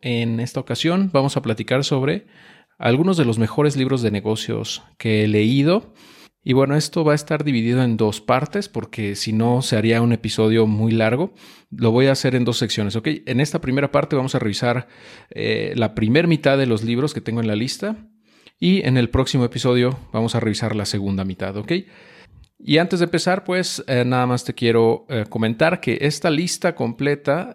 En esta ocasión vamos a platicar sobre algunos de los mejores libros de negocios que he leído. Y bueno, esto va a estar dividido en dos partes porque si no se haría un episodio muy largo. Lo voy a hacer en dos secciones, ¿ok? En esta primera parte vamos a revisar eh, la primera mitad de los libros que tengo en la lista y en el próximo episodio vamos a revisar la segunda mitad, ¿ok? Y antes de empezar, pues eh, nada más te quiero eh, comentar que esta lista completa,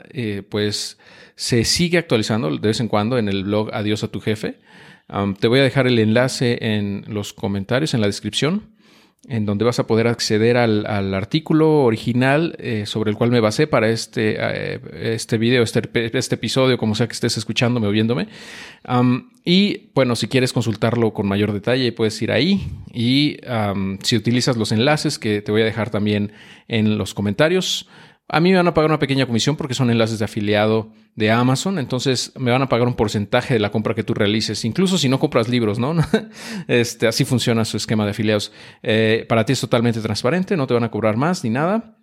pues se sigue actualizando de vez en cuando en el blog Adiós a tu jefe. te voy a dejar el enlace en los comentarios, en la descripción en donde vas a poder acceder al, artículo original eh, sobre el cual me basé para este, eh, este video, este, este, episodio, como sea que estés escuchándome o viéndome. y bueno, si quieres consultarlo con mayor detalle, puedes ir ahí. Y si utilizas los enlaces que te voy a dejar también en los comentarios, a mí me van a pagar una pequeña comisión porque son enlaces de afiliado de Amazon, entonces me van a pagar un porcentaje de la compra que tú realices, incluso si no compras libros, ¿no? este, así funciona su esquema de afiliados. Eh, para ti es totalmente transparente, no te van a cobrar más ni nada.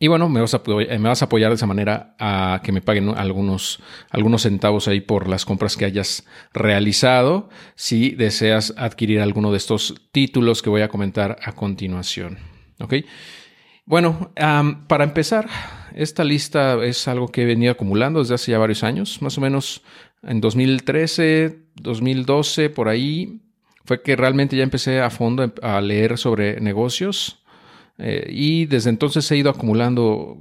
Y bueno, me vas, a, me vas a apoyar de esa manera a que me paguen algunos, algunos centavos ahí por las compras que hayas realizado si deseas adquirir alguno de estos títulos que voy a comentar a continuación. ¿Ok? Bueno, para empezar, esta lista es algo que he venido acumulando desde hace ya varios años, más o menos en 2013, 2012, por ahí, fue que realmente ya empecé a fondo a leer sobre negocios eh, y desde entonces he ido acumulando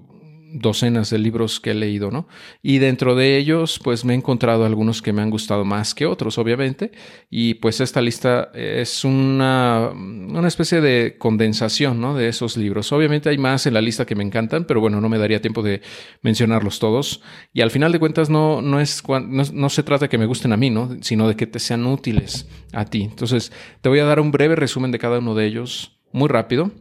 docenas de libros que he leído, ¿no? Y dentro de ellos, pues me he encontrado algunos que me han gustado más que otros, obviamente, y pues esta lista es una, una especie de condensación, ¿no? De esos libros. Obviamente hay más en la lista que me encantan, pero bueno, no me daría tiempo de mencionarlos todos. Y al final de cuentas no, no, es, no, no se trata de que me gusten a mí, ¿no? Sino de que te sean útiles a ti. Entonces, te voy a dar un breve resumen de cada uno de ellos, muy rápido.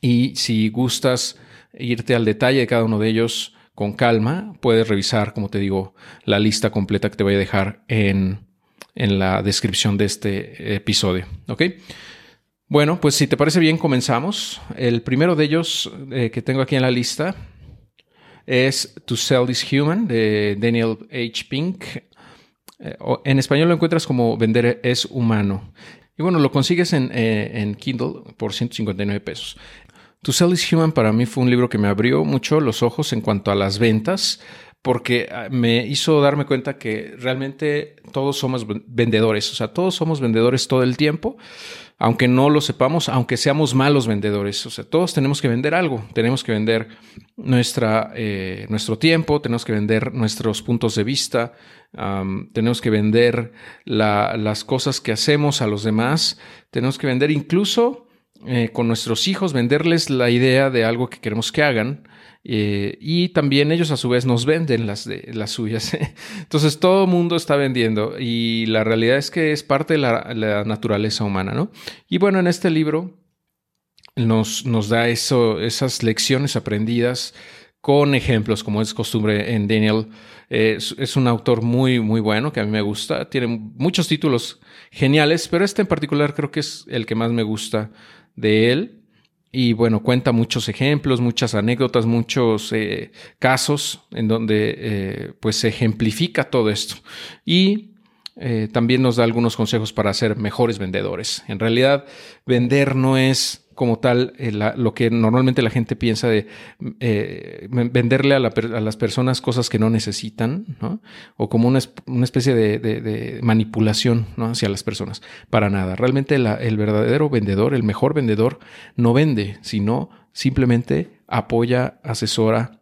Y si gustas irte al detalle de cada uno de ellos con calma, puedes revisar, como te digo, la lista completa que te voy a dejar en, en la descripción de este episodio. ¿Ok? Bueno, pues si te parece bien, comenzamos. El primero de ellos eh, que tengo aquí en la lista es To Sell is Human de Daniel H. Pink. Eh, en español lo encuentras como Vender es humano. Y bueno, lo consigues en, eh, en Kindle por 159 pesos. To Sell is Human para mí fue un libro que me abrió mucho los ojos en cuanto a las ventas, porque ah, me hizo darme cuenta que realmente todos somos vendedores, o sea, todos somos vendedores todo el tiempo, aunque no lo sepamos, aunque seamos malos vendedores, o sea, todos tenemos que vender algo, tenemos que vender nuestra, eh, nuestro tiempo, tenemos que vender nuestros puntos de vista, tenemos que vender las cosas que hacemos a los demás, tenemos que vender incluso eh, con nuestros hijos, venderles la idea de algo que queremos que hagan. Eh, y también ellos a su vez nos venden las, de, las suyas. Entonces todo mundo está vendiendo y la realidad es que es parte de la, naturaleza humana, ¿no? Y bueno, en este libro nos, nos da eso, esas lecciones aprendidas con ejemplos, como es costumbre en Daniel. es, es, un autor muy, muy bueno, que a mí me gusta. Tiene muchos títulos geniales, pero este en particular creo que es el que más me gusta de él. Y bueno, cuenta muchos ejemplos, muchas anécdotas, muchos eh, casos en donde eh, pues se ejemplifica todo esto. Y eh, también nos da algunos consejos para ser mejores vendedores. En realidad, vender no es como tal eh, lo que normalmente la gente piensa de eh, venderle a, las personas cosas que no necesitan, ¿no? O como una, especie de, manipulación hacia las personas. Para nada. Realmente el verdadero vendedor, el mejor vendedor, no vende, sino simplemente apoya, asesora,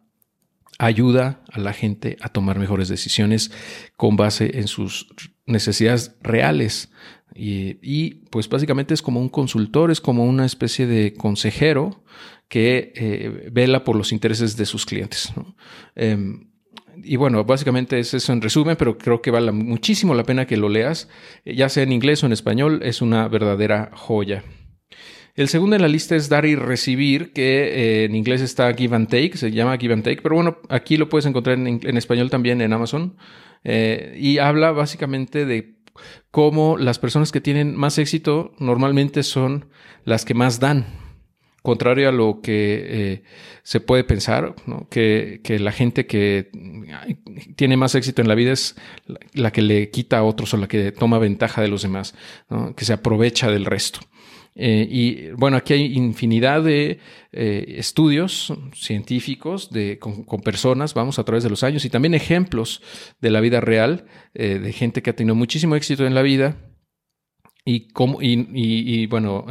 ayuda a la gente a tomar mejores decisiones con base en sus necesidades reales. Y, pues básicamente es como un consultor, es como una especie de consejero que eh, vela por los intereses de sus clientes. Em, y bueno, básicamente es eso en resumen, pero creo que vale muchísimo la pena que lo leas, ya sea en inglés o en español, es una verdadera joya. El segundo en la lista es dar y recibir, que eh, en inglés está give and take, se llama give and take, pero bueno, aquí lo puedes encontrar en, español también en Amazon. Eh, y habla básicamente de cómo las personas que tienen más éxito normalmente son las que más dan. contrario a lo que eh, se puede pensar, que, la gente que tiene más éxito en la vida es la que le quita a otros o la que toma ventaja de los demás, que se aprovecha del resto. Eh, y bueno, aquí hay infinidad de eh, estudios científicos de, con, personas, vamos, a través de los años, y también ejemplos de la vida real, de gente que ha tenido muchísimo éxito en la vida. Y, como, y bueno,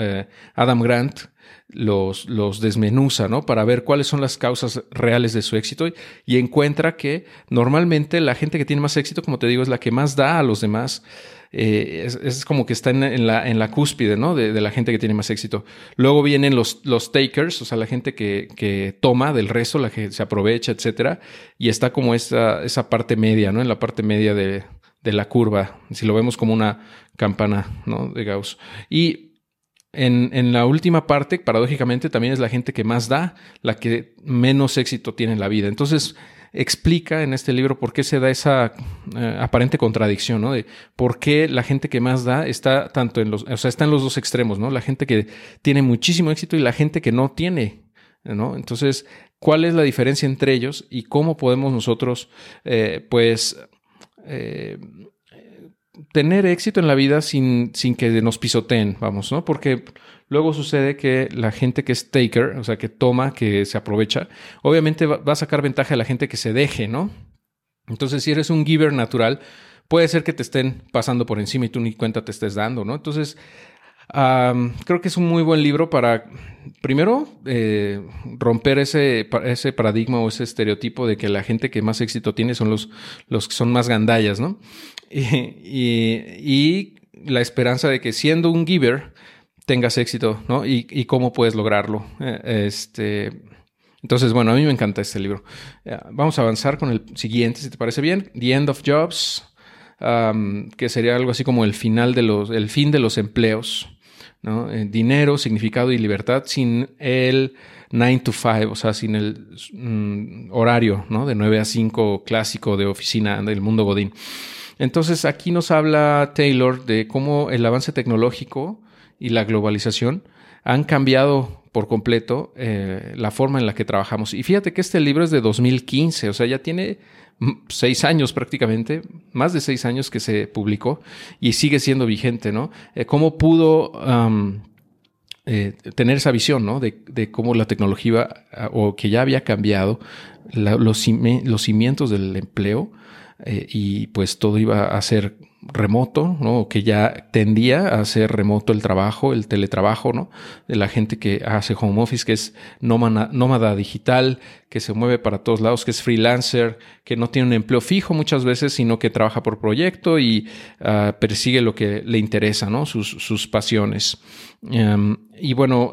Adam Grant, los, los desmenuza, ¿no? Para ver cuáles son las causas reales de su éxito y, encuentra que normalmente la gente que tiene más éxito, como te digo, es la que más da a los demás. Eh, es, como que está en, la, en la cúspide, ¿no? De, la gente que tiene más éxito. Luego vienen los, los takers, o sea, la gente que, que toma del resto, la que se aprovecha, etcétera. Y está como esa, esa parte media, ¿no? En la parte media de, de la curva, si lo vemos como una campana, ¿no? De Gauss. Y en, la última parte, paradójicamente, también es la gente que más da, la que menos éxito tiene en la vida. Entonces, explica en este libro por qué se da esa eh, aparente contradicción, ¿no? De por qué la gente que más da está tanto en los, o sea, está en los dos extremos, ¿no? La gente que tiene muchísimo éxito y la gente que no tiene, ¿no? Entonces, ¿cuál es la diferencia entre ellos y cómo podemos nosotros, eh, pues, eh, tener éxito en la vida sin, sin que nos pisoteen, vamos, ¿no? Porque luego sucede que la gente que es taker, o sea, que toma, que se aprovecha, obviamente va, a sacar ventaja de la gente que se deje, ¿no? Entonces, si eres un giver natural, puede ser que te estén pasando por encima y tú ni cuenta te estés dando, ¿no? Entonces, creo que es un muy buen libro para, primero, eh, romper ese, ese paradigma o ese estereotipo de que la gente que más éxito tiene son los, los que son más gandallas, ¿no? Y, la esperanza de que siendo un giver tengas éxito, ¿no? Y, cómo puedes lograrlo. Eh, este, entonces, bueno, a mí me encanta este libro. vamos a avanzar con el siguiente, si te parece bien. The End of Jobs, que sería algo así como el final de los, el fin de los empleos. Eh, dinero, significado y libertad sin el 9 to 5, o sea, sin el mm, horario. De 9 a 5 clásico de oficina del mundo Godín. Entonces aquí nos habla Taylor de cómo el avance tecnológico y la globalización han cambiado por completo eh, la forma en la que trabajamos. Y fíjate que este libro es de 2015, o sea, ya tiene seis años prácticamente, más de seis años que se publicó y sigue siendo vigente, ¿no? Eh, ¿Cómo pudo eh, tener esa visión, ¿no? De, cómo la tecnología o que ya había cambiado los, los, cimientos del empleo eh, y pues todo iba a ser remoto, ¿no? Que ya tendía a ser remoto el trabajo, el teletrabajo, ¿no? De la gente que hace home office, que es nómada, digital, que se mueve para todos lados, que es freelancer, que no tiene un empleo fijo muchas veces, sino que trabaja por proyecto y ah, persigue lo que le interesa, ¿no? Sus, pasiones. Em, y bueno,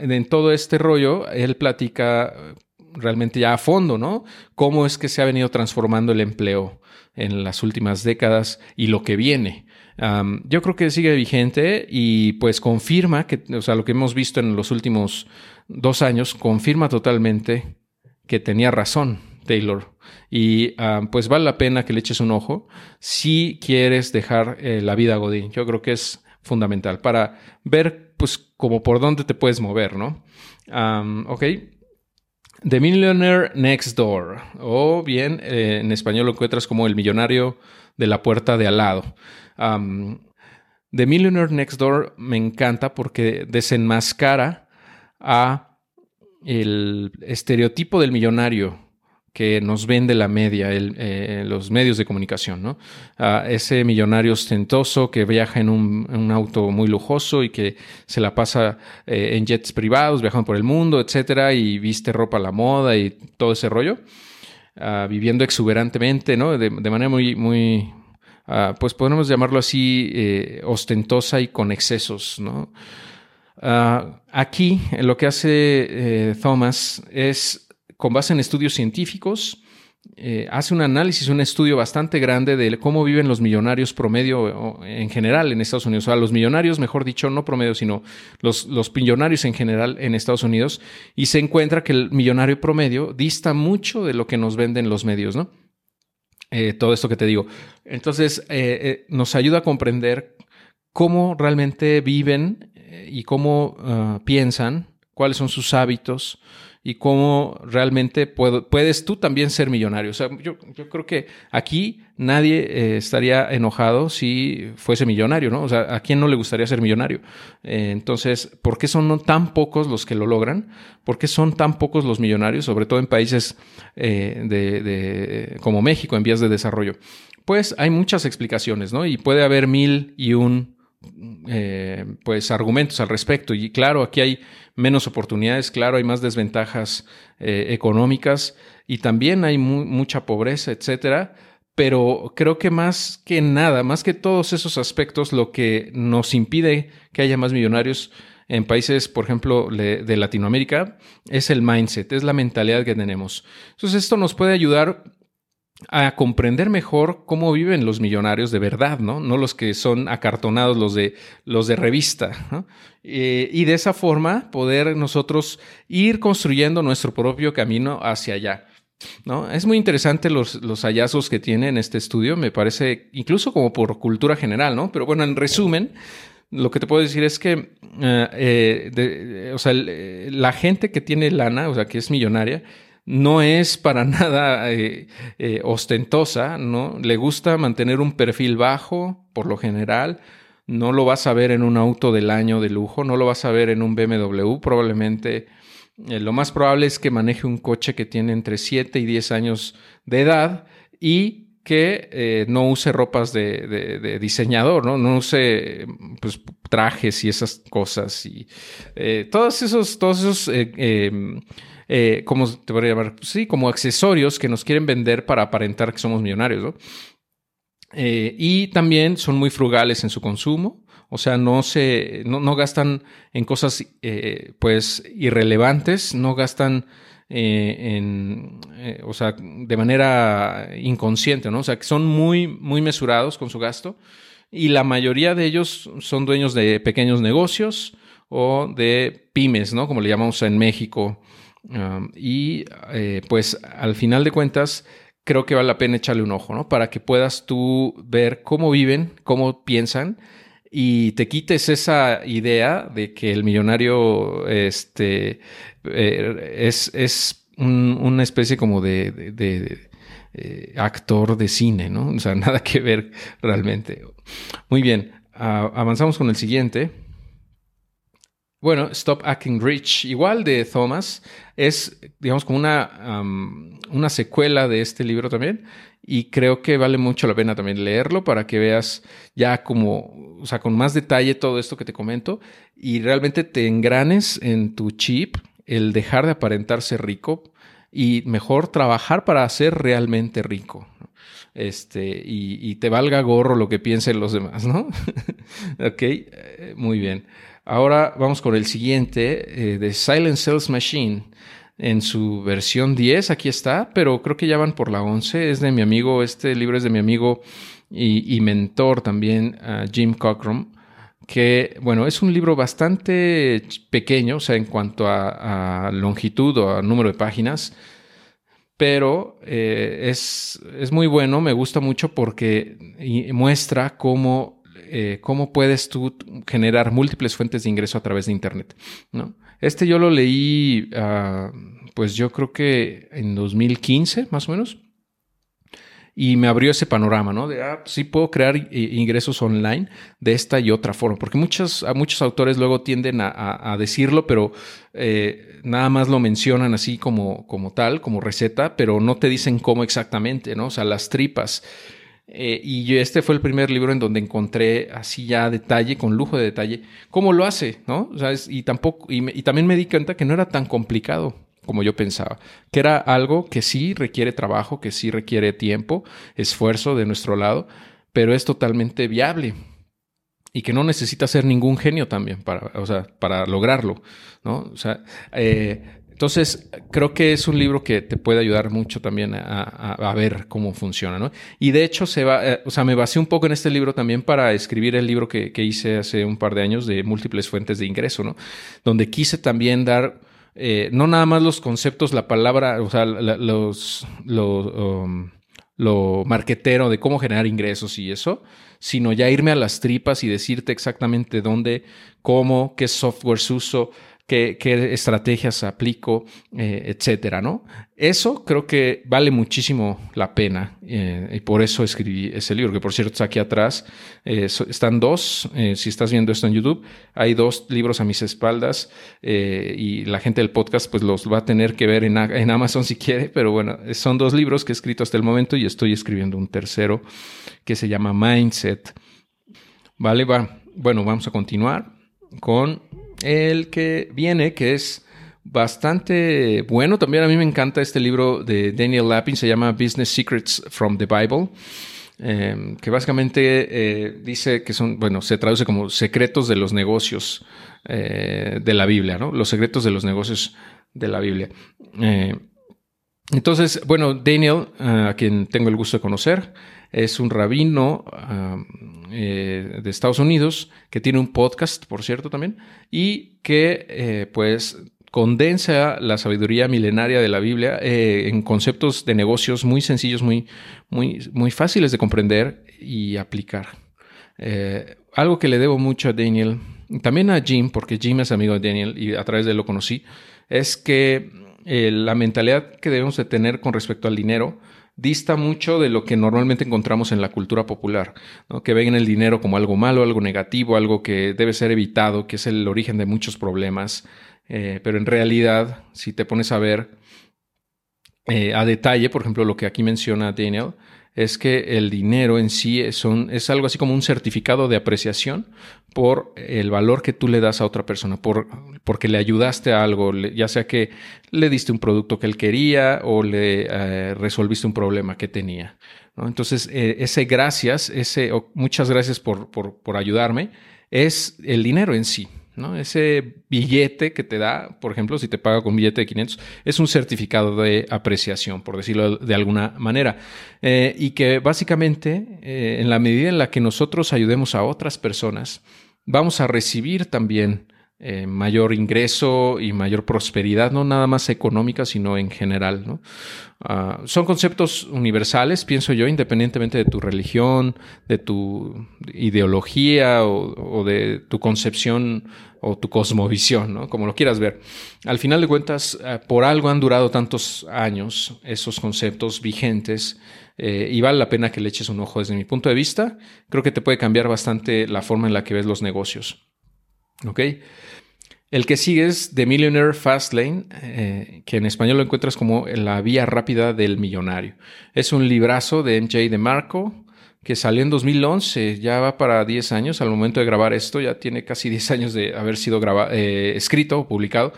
en todo este rollo, él platica realmente ya a fondo, ¿no? Cómo es que se ha venido transformando el empleo en las últimas décadas y lo que viene. yo creo que sigue vigente y pues confirma que, o sea, lo que hemos visto en los últimos dos años, confirma totalmente que tenía razón Taylor. Y pues vale la pena que le eches un ojo si quieres dejar eh, la vida Godín. Yo creo que es fundamental para ver pues como por dónde te puedes mover, ¿no? ok, The Millionaire Next Door, o bien eh, en español lo encuentras como El millonario de la puerta de al lado. The Millionaire Next Door me encanta porque desenmascara a el estereotipo del millonario que nos vende la media, eh, los medios de comunicación, ¿no? ese millonario ostentoso que viaja en un, auto muy lujoso y que se la pasa eh, en jets privados, viajando por el mundo, etcétera, y viste ropa a la moda y todo ese rollo, ah, viviendo exuberantemente, ¿no? De, manera muy, muy, ah, pues podemos llamarlo así, eh, ostentosa y con excesos, ¿no? Ah, aquí lo que hace Thomas es con base en estudios científicos, eh, hace un análisis, un estudio bastante grande de cómo viven los millonarios promedio en general en Estados Unidos. O sea, los millonarios, mejor dicho, no promedio, sino los, los millonarios en general en Estados Unidos. Y se encuentra que el millonario promedio dista mucho de lo que nos venden los medios, ¿no? Eh, todo esto que te digo. Entonces, eh, nos ayuda a comprender cómo realmente viven y cómo ah, piensan cuáles son sus hábitos y cómo realmente puedes tú también ser millonario. O sea, yo, yo creo que aquí nadie eh, estaría enojado si fuese millonario, ¿no? O sea, ¿a quién no le gustaría ser millonario? Eh, entonces, ¿por qué son tan pocos los que lo logran? ¿Por qué son tan pocos los millonarios, sobre todo en países eh, de, como México, en vías de desarrollo? Pues hay muchas explicaciones, ¿no? Y puede haber mil y un pues argumentos al respecto. Y claro, aquí hay menos oportunidades, claro, hay más desventajas eh, económicas y también hay mucha pobreza, etcétera. Pero creo que más que nada, más que todos esos aspectos, lo que nos impide que haya más millonarios en países, por ejemplo, de Latinoamérica, es el mindset, es la mentalidad que tenemos. Entonces, esto nos puede ayudar a comprender mejor cómo viven los millonarios de verdad, ¿no? No los que son acartonados, los de, los de revista, eh, y de esa forma poder nosotros ir construyendo nuestro propio camino hacia allá. ¿No? Es muy interesante los, los, hallazgos que tiene en este estudio, me parece, incluso como por cultura general, ¿no? Pero bueno, en resumen, lo que te puedo decir es que, eh, eh, o sea, la gente que tiene lana, o sea, que es millonaria, no es para nada eh, eh, ostentosa, ¿no? Le gusta mantener un perfil bajo, por lo general. No lo vas a ver en un auto del año de lujo, no lo vas a ver en un BMW, probablemente. Eh, lo más probable es que maneje un coche que tiene entre 7 y 10 años de edad y que no use ropas de, diseñador, ¿no? No use pues, trajes y esas cosas y todos esos, todos esos em, eh, ¿cómo te podría llamar? Sí, como accesorios que nos quieren vender para aparentar que somos millonarios, ¿no? Eh, y también son muy frugales en su consumo, o sea, no se, no, gastan en cosas, eh, pues, irrelevantes, no gastan en, o sea, de manera inconsciente, ¿no? O sea, que son muy, muy mesurados con su gasto y la mayoría de ellos son dueños de pequeños negocios o de pymes, ¿no? Como le llamamos en México, y eh, pues al final de cuentas, creo que vale la pena echarle un ojo, ¿no? Para que puedas tú ver cómo viven, cómo piensan y te quites esa idea de que el millonario este, eh, es, una especie como de, eh, actor de cine, ¿no? O sea, nada que ver realmente. Muy bien, avanzamos con el siguiente. Bueno, Stop Acting Rich, igual de Thomas, es, digamos, como una, una secuela de este libro también. Y creo que vale mucho la pena también leerlo para que veas ya como, o sea, con más detalle todo esto que te comento y realmente te engranes en tu chip el dejar de aparentar ser rico y mejor trabajar para ser realmente rico. Este, y, te valga gorro lo que piensen los demás, ¿no? ok, eh, muy bien. Ahora vamos con el siguiente, eh, de Silent Sales Machine. En su versión 10, aquí está, pero creo que ya van por la 11. Es de mi amigo, este libro es de mi amigo y, mentor también, Jim Cockrum, que, bueno, es un libro bastante pequeño, o sea, en cuanto a, longitud o a número de páginas, pero eh, es, es, muy bueno, me gusta mucho porque muestra cómo eh, cómo puedes tú generar múltiples fuentes de ingreso a través de Internet. ¿no? Este yo lo leí, ah, pues yo creo que en 2015, más o menos. Y me abrió ese panorama, ¿no? De, ah, sí puedo crear eh, ingresos online de esta y otra forma. Porque muchos, muchos autores luego tienden a, decirlo, pero eh, nada más lo mencionan así como, como tal, como receta, pero no te dicen cómo exactamente, ¿no? O sea, las tripas. Eh, y este fue el primer libro en donde encontré así ya detalle, con lujo de detalle, cómo lo hace, ¿no? y tampoco, y, también me di cuenta que no era tan complicado como yo pensaba, que era algo que sí requiere trabajo, que sí requiere tiempo, esfuerzo de nuestro lado, pero es totalmente viable y que no necesita ser ningún genio también para, para lograrlo, ¿no? O sea, eh, entonces, creo que es un libro que te puede ayudar mucho también a, ver cómo funciona, ¿no? Y de hecho, se va, eh, o sea, me basé un poco en este libro también para escribir el libro que, hice hace un par de años de múltiples fuentes de ingreso, ¿no? Donde quise también dar, eh, no nada más los conceptos, la palabra, o sea, los, um, lo marquetero de cómo generar ingresos y eso, sino ya irme a las tripas y decirte exactamente dónde, cómo, qué software uso, qué, estrategias aplico, eh, etcétera, ¿no? Eso creo que vale muchísimo la pena eh, y por eso escribí ese libro, que por cierto aquí atrás. Eh, están dos, si estás viendo esto en YouTube, hay dos libros a mis espaldas y la gente del podcast pues los va a tener que ver en, en Amazon si quiere, pero bueno, son dos libros que he escrito hasta el momento y estoy escribiendo un tercero que se llama Mindset. Vale, va. Bueno, vamos a continuar con el que viene, que es bastante bueno. También a mí me encanta este libro de Daniel Lappin, se llama Business Secrets from the Bible. Em, que básicamente eh, dice que son, bueno, se traduce como secretos de los negocios eh, de la Biblia, ¿no? Los secretos de los negocios de la Biblia. Eh, entonces, bueno, Daniel, a quien tengo el gusto de conocer, es un rabino eh, de Estados Unidos que tiene un podcast, por cierto, también, y que eh, pues condensa la sabiduría milenaria de la Biblia eh, en conceptos de negocios muy sencillos, muy, muy, muy fáciles de comprender y aplicar. algo que le debo mucho a Daniel, también a Jim, porque Jim es amigo de Daniel y a través de él lo conocí, es que la mentalidad que debemos de tener con respecto al dinero dista mucho de lo que normalmente encontramos en la cultura popular, que ven el dinero como algo malo, algo negativo, algo que debe ser evitado, que es el origen de muchos problemas. Eh, pero en realidad, si te pones a ver eh, a detalle, por ejemplo, lo que aquí menciona Daniel, es que el dinero en sí es, algo así como un certificado de apreciación por el valor que tú le das a otra persona, por, porque le ayudaste a algo, ya sea que le diste un producto que él quería o le eh, resolviste un problema que tenía. Entonces, eh, ese gracias, ese muchas gracias por, por ayudarme, es el dinero en sí. ¿No? Ese billete que te da, por ejemplo, si te paga con billete de 500, es un certificado de apreciación, por decirlo de alguna manera. Eh, y que básicamente, eh, en la medida en la que nosotros ayudemos a otras personas, vamos a recibir también eh, mayor ingreso y mayor prosperidad, no nada más económica, sino en general. ¿no? Ah, son conceptos universales, pienso yo, independientemente de tu religión, de tu ideología o, de tu concepción o tu cosmovisión, ¿no? como lo quieras ver. Al final de cuentas, eh, por algo han durado tantos años esos conceptos vigentes. Eh, y vale la pena que le eches un ojo desde mi punto de vista. Creo que te puede cambiar bastante la forma en la que ves los negocios. ¿Ok? El que sigue es The Millionaire Fastlane, eh, que en español lo encuentras como La Vía Rápida del Millonario. Es un librazo de MJ de Marco que salió en 2011, ya va para 10 años al momento de grabar esto, ya tiene casi 10 años de haber sido eh, escrito o publicado,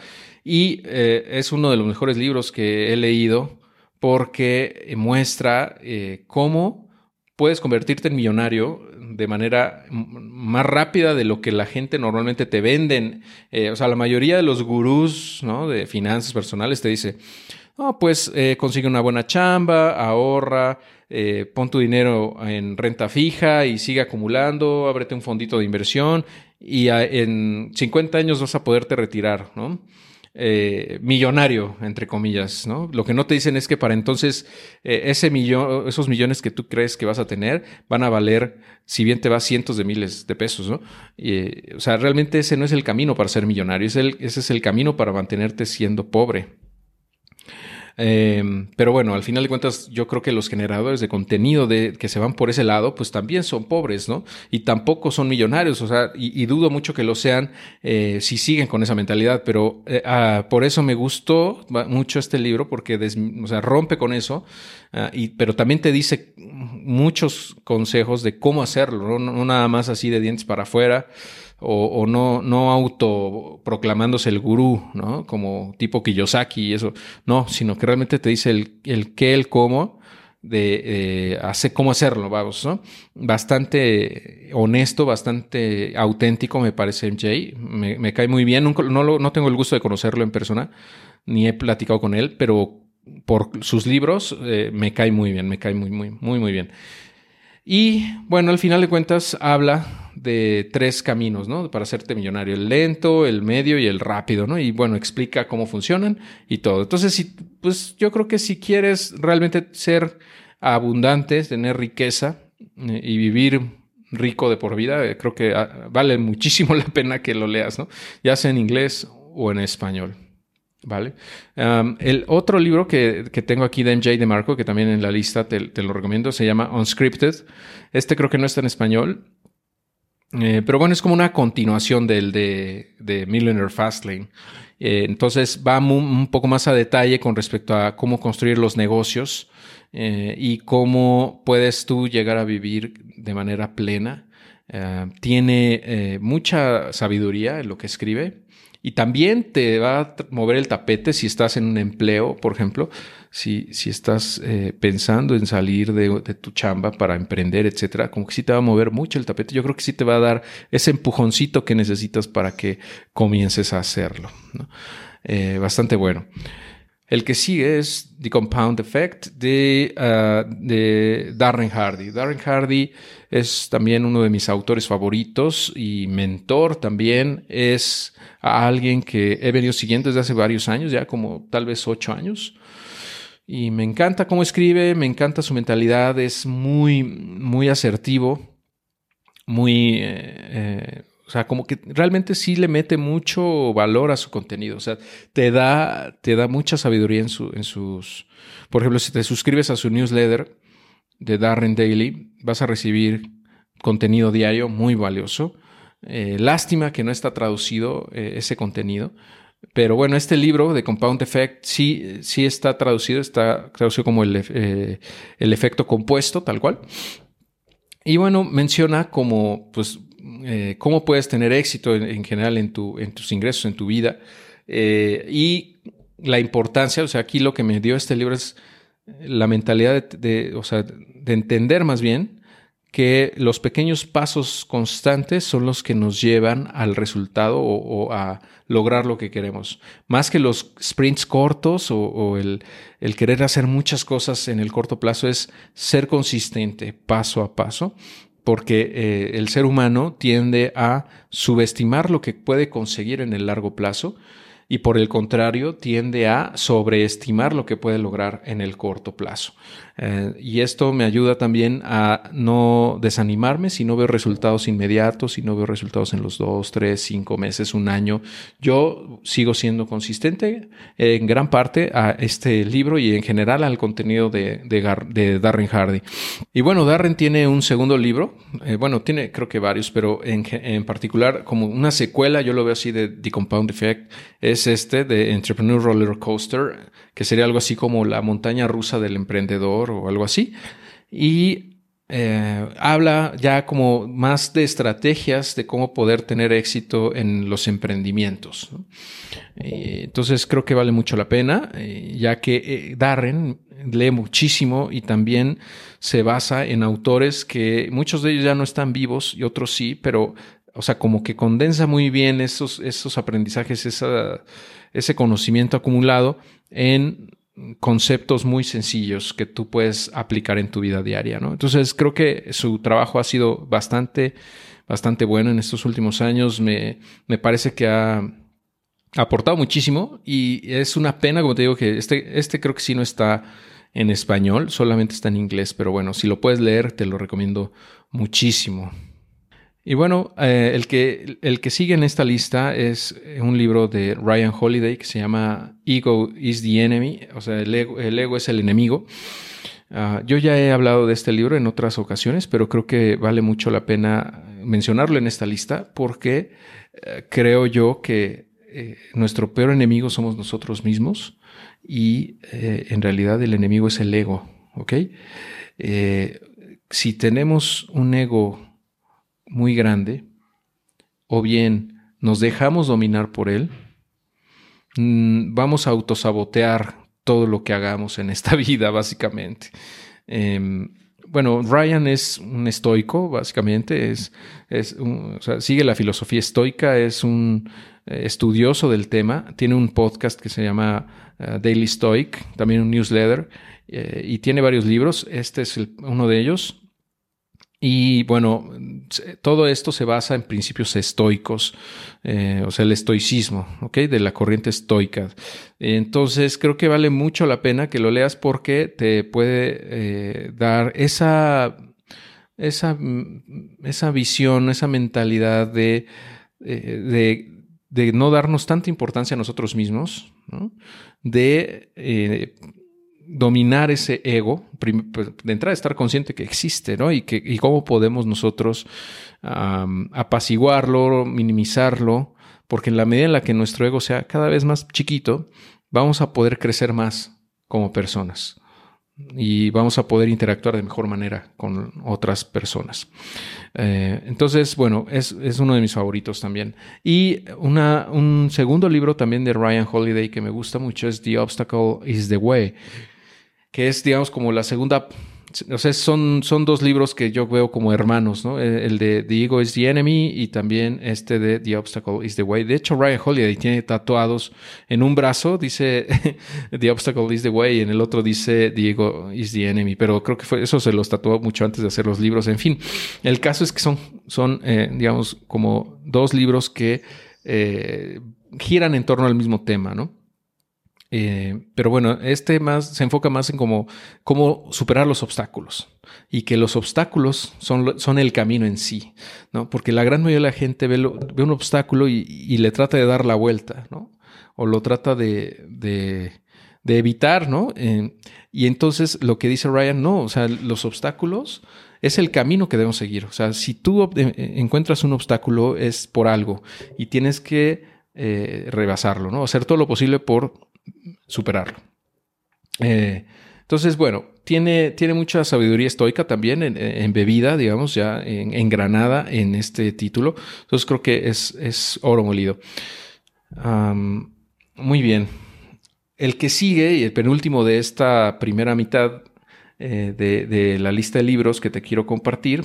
y eh, es uno de los mejores libros que he leído porque muestra cómo puedes convertirte en millonario de manera más rápida de lo que la gente normalmente te venden. Eh, o sea, la mayoría de los gurús ¿no? de finanzas personales te dice, no, pues eh, consigue una buena chamba, ahorra, eh, pon tu dinero en renta fija y sigue acumulando, ábrete un fondito de inversión y en 50 años vas a poderte retirar, ¿no? Eh, millonario, entre comillas, ¿no? Lo que no te dicen es que para entonces eh, ese millón, esos millones que tú crees que vas a tener van a valer, si bien te va cientos de miles de pesos, ¿no? o sea, realmente ese no es el camino para ser millonario, ese es el camino para mantenerte siendo pobre. Em, pero bueno, al final de cuentas, yo creo que los generadores de contenido de, que se van por ese lado, pues también son pobres, ¿no? Y tampoco son millonarios, o sea, y, dudo mucho que lo sean eh, si siguen con esa mentalidad, pero eh, ah, por eso me gustó mucho este libro, porque o sea, rompe con eso, ah, y, pero también te dice muchos consejos de cómo hacerlo, no nada más así de dientes para afuera o, no, no autoproclamándose el gurú, ¿no? Como tipo Kiyosaki y eso. No, sino que realmente te dice el, el qué, el cómo, de hacer, cómo hacerlo, vamos, ¿no? Bastante honesto, bastante auténtico, me parece MJ. Me, cae muy bien. Nunca, no, no tengo el gusto de conocerlo en persona, ni he platicado con él, pero por sus libros eh, me cae muy bien, me cae muy, muy, muy, muy bien. Y bueno, al final de cuentas habla de tres caminos, ¿no? Para hacerte millonario, el lento, el medio y el rápido, ¿no? Y bueno, explica cómo funcionan y todo. Entonces, si, pues yo creo que si quieres realmente ser abundante, tener riqueza eh, y vivir rico de por vida, eh, creo que ah, vale muchísimo la pena que lo leas, ¿no? Ya sea en inglés o en español. ¿Vale? el otro libro que, tengo aquí de MJ de Marco, que también en la lista te, lo recomiendo, se llama Unscripted. Este creo que no está en español, eh, pero bueno, es como una continuación del de, de Millionaire Fastlane. Eh, entonces va un poco más a detalle con respecto a cómo construir los negocios eh, y cómo puedes tú llegar a vivir de manera plena. Eh, tiene mucha sabiduría en lo que escribe y también te va a mover el tapete si estás en un empleo, por ejemplo, si, si estás eh, pensando en salir de, tu chamba para emprender, etcétera, como que sí te va a mover mucho el tapete. Yo creo que sí te va a dar ese empujoncito que necesitas para que comiences a hacerlo. Eh, bastante bueno. El que sigue es The Compound Effect de, ah, de, Darren Hardy. Darren Hardy es también uno de mis autores favoritos y mentor también. Es alguien que he venido siguiendo desde hace varios años, ya como tal vez ocho años. Y me encanta cómo escribe, me encanta su mentalidad, es muy, muy asertivo, muy... Eh, eh, o sea, como que realmente sí le mete mucho valor a su contenido. O sea, te da, te da mucha sabiduría en, su, en sus... Por ejemplo, si te suscribes a su newsletter de Darren Daily, vas a recibir contenido diario muy valioso. Eh, lástima que no está traducido eh, ese contenido. Pero bueno, este libro de Compound Effect sí, sí está traducido, está traducido como el, eh, el efecto compuesto, tal cual. Y bueno, menciona como, pues, eh, cómo puedes tener éxito en, general en, tu, en, tus ingresos, en tu vida. Eh, y la importancia, o sea, aquí lo que me dio este libro es la mentalidad de, o sea, de entender más bien que los pequeños pasos constantes son los que nos llevan al resultado o, a lograr lo que queremos. Más que los sprints cortos o, el, querer hacer muchas cosas en el corto plazo es ser consistente paso a paso porque eh, el ser humano tiende a subestimar lo que puede conseguir en el largo plazo y por el contrario tiende a sobreestimar lo que puede lograr en el corto plazo. Eh, y esto me ayuda también a no desanimarme si no veo resultados inmediatos, si no veo resultados en los dos, tres, cinco meses, un año. Yo sigo siendo consistente en gran parte a este libro y en general al contenido de, de, Darren Hardy. Y bueno, Darren tiene un segundo libro, eh, bueno, tiene creo que varios, pero en, en, particular como una secuela, yo lo veo así de The Compound Effect, es este de Entrepreneur Roller Coaster que sería algo así como la montaña rusa del emprendedor o algo así. Y eh, habla ya como más de estrategias de cómo poder tener éxito en los emprendimientos. entonces creo que vale mucho la pena, eh, ya que eh, Darren lee muchísimo y también se basa en autores que muchos de ellos ya no están vivos y otros sí, pero o sea, como que condensa muy bien esos, esos aprendizajes, ese conocimiento acumulado en conceptos muy sencillos que tú puedes aplicar en tu vida diaria, ¿no? Entonces creo que su trabajo ha sido bastante, bastante bueno en estos últimos años. Me, me parece que ha aportado muchísimo y es una pena, como te digo, que este, este creo que sí no está en español, solamente está en inglés, pero bueno, si lo puedes leer, te lo recomiendo muchísimo. Y bueno, eh, el, que, el que sigue en esta lista es un libro de Ryan Holiday que se llama Ego is the Enemy, o sea, el ego, es el enemigo. Ah, yo ya he hablado de este libro en otras ocasiones, pero creo que vale mucho la pena mencionarlo en esta lista porque eh, creo yo que eh, nuestro peor enemigo somos nosotros mismos y en realidad el enemigo es el ego, ¿ok? si tenemos un ego muy grande, o bien nos dejamos dominar por él, mm, vamos a autosabotear todo lo que hagamos en esta vida, básicamente. Em, bueno, Ryan es un estoico, básicamente, es, es sigue la filosofía estoica, es un eh, estudioso del tema, tiene un podcast que se llama eh, Daily Stoic, también un newsletter, eh, y tiene varios libros, este es uno de ellos, y bueno, todo esto se basa en principios estoicos, eh, o sea, el estoicismo, ¿ok? De la corriente estoica. Entonces, creo que vale mucho la pena que lo leas porque te puede eh, dar esa, esa, esa visión, esa mentalidad de, eh, de de no darnos tanta importancia a nosotros mismos, de eh, dominar ese ego, pues, de entrada estar consciente que existe, ¿no? Y, que, y cómo podemos nosotros apaciguarlo, minimizarlo, porque en la medida en la que nuestro ego sea cada vez más chiquito, vamos a poder crecer más como personas y vamos a poder interactuar de mejor manera con otras personas. Eh, entonces, bueno, es, uno de mis favoritos también. Y una, un segundo libro también de Ryan Holiday que me gusta mucho es The Obstacle is the Way, que es, digamos, como la segunda o sea, son, son dos libros que yo veo como hermanos, ¿no? Eh, el de The Ego is the Enemy y también este de The Obstacle is the Way. De hecho, Ryan Holiday tiene tatuados en un brazo, dice The Obstacle is the Way y en el otro dice The Ego is the Enemy. Pero creo que fue, eso se los tatuó mucho antes de hacer los libros. En fin, el caso es que son, son eh, digamos, como dos libros que eh, giran en torno al mismo tema, ¿no? Eh, pero bueno, este más se enfoca más en cómo, cómo superar los obstáculos y que los obstáculos son, son el camino en sí, ¿no? Porque la gran mayoría de la gente ve, ve un obstáculo y, le trata de dar la vuelta, ¿no? O lo trata de, de, evitar, ¿no? Eh, y entonces lo que dice Ryan, no, o sea, los obstáculos es el camino que debemos seguir. O sea, si tú eh, encuentras un obstáculo es por algo y tienes que rebasarlo, ¿no? Hacer todo lo posible por superarlo. Eh, entonces, bueno, tiene, tiene, mucha sabiduría estoica también en, bebida, digamos, ya en, granada en este título. Entonces creo que es, es oro molido. muy bien. El que sigue y el penúltimo de esta primera mitad eh, de, la lista de libros que te quiero compartir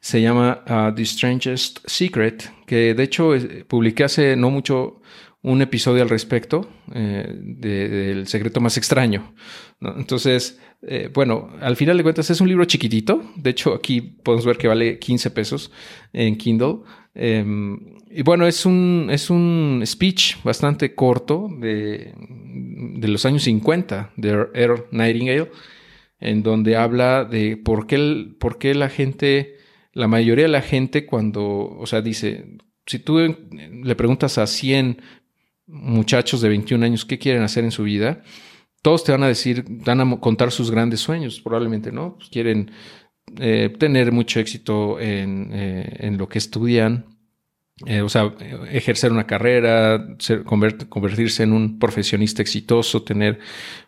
se llama uh, The Strangest Secret, que de hecho publiqué hace no mucho un episodio al respecto eh, del secreto más extraño. Entonces, eh, bueno, al final de cuentas es un libro chiquitito. De hecho, aquí podemos ver que vale 15 pesos en Kindle. Em, y bueno, es un, es un speech bastante corto de, de los años 50 de Earl Nightingale, en donde habla de por qué, por qué la gente, la mayoría de la gente cuando, o sea, dice, si tú le preguntas a 100 muchachos de 21 años qué quieren hacer en su vida, todos te van a decir, van a contar sus grandes sueños, probablemente, ¿no? Pues quieren eh, tener mucho éxito en, eh, en, lo que estudian, eh, o sea, ejercer una carrera, convertirse en un profesionista exitoso, tener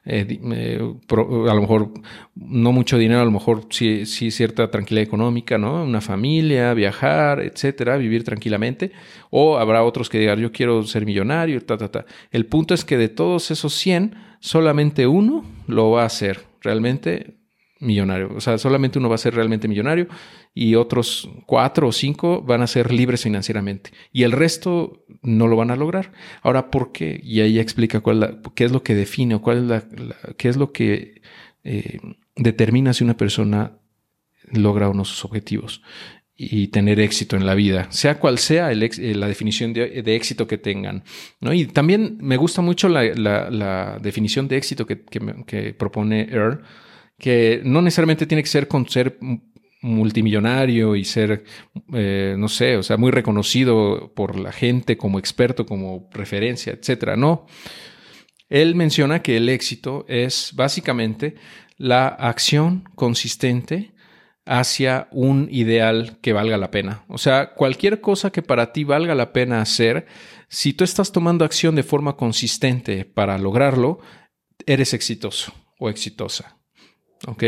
eh, eh, a lo mejor no mucho dinero, a lo mejor sí, sí, cierta tranquilidad económica, ¿no? Una familia, viajar, etcétera, vivir tranquilamente. O habrá otros que digan, yo quiero ser millonario, ta, ta, ta. El punto es que de todos esos 100, solamente uno lo va a hacer. Realmente millonario. O sea, solamente uno va a ser realmente millonario y otros cuatro o cinco van a ser libres financieramente. Y el resto no lo van a lograr. Ahora, ¿por qué? Y ahí explica cuál qué es lo que define o cuál es la, qué es lo que eh, determina si una persona logra o no sus objetivos y tener éxito en la vida, sea cual sea eh, la definición de, éxito que tengan. ¿no? Y también me gusta mucho la, definición de éxito que, que propone Earl que no necesariamente tiene que ser con ser multimillonario y ser, eh, no sé, o sea, muy reconocido por la gente como experto, como referencia, etcétera. No. Él menciona que el éxito es básicamente la acción consistente hacia un ideal que valga la pena. O sea, cualquier cosa que para ti valga la pena hacer, si tú estás tomando acción de forma consistente para lograrlo, eres exitoso o exitosa. ¿Ok?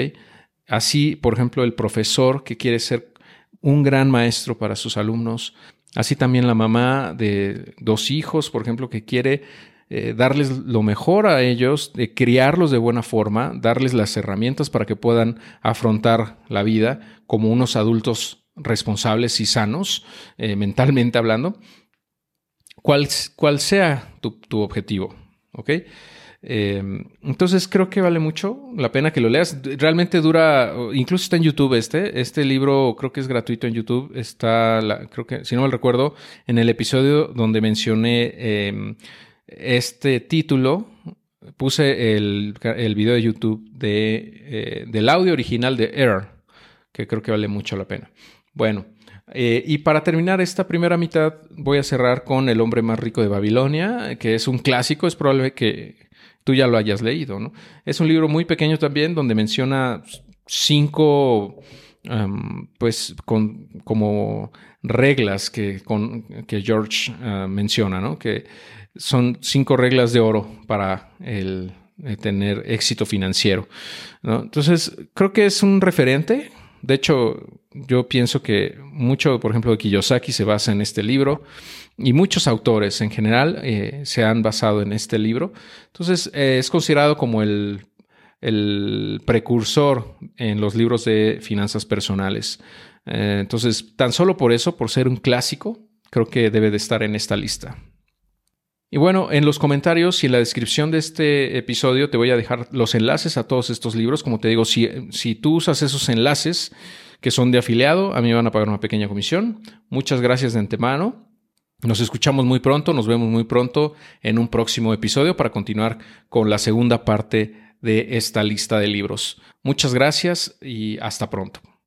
Así, por ejemplo, el profesor que quiere ser un gran maestro para sus alumnos, así también la mamá de dos hijos, por ejemplo, que quiere eh, darles lo mejor a ellos, criarlos de buena forma, darles las herramientas para que puedan afrontar la vida como unos adultos responsables y sanos, eh, mentalmente hablando, cual sea tu, tu objetivo, ¿ok? Eh, entonces creo que vale mucho la pena que lo leas. Realmente dura, incluso está en YouTube este. Este libro creo que es gratuito en YouTube. Está, creo que, si no me recuerdo, en el episodio donde mencioné em, este título, puse el, el, video de YouTube de, eh, del audio original de Air, que creo que vale mucho la pena. Bueno, eh, y para terminar esta primera mitad voy a cerrar con El hombre más rico de Babilonia, que es un clásico, es probable que tú ya lo hayas leído, ¿no? Es un libro muy pequeño también donde menciona cinco, pues, con, como reglas que, con, que George ah, menciona, ¿no? Que son cinco reglas de oro para el, eh, tener éxito financiero, ¿no? Entonces, creo que es un referente de hecho, yo pienso que mucho, por ejemplo, de Kiyosaki se basa en este libro y muchos autores en general eh, se han basado en este libro. Entonces, eh, es considerado como el, precursor en los libros de finanzas personales. Eh, entonces, tan solo por eso, por ser un clásico, creo que debe de estar en esta lista. Y bueno, en los comentarios y en la descripción de este episodio te voy a dejar los enlaces a todos estos libros. Como te digo, si, si tú usas esos enlaces que son de afiliado, a mí me van a pagar una pequeña comisión. Muchas gracias de antemano. Nos escuchamos muy pronto, nos vemos muy pronto en un próximo episodio para continuar con la segunda parte de esta lista de libros. Muchas gracias y hasta pronto.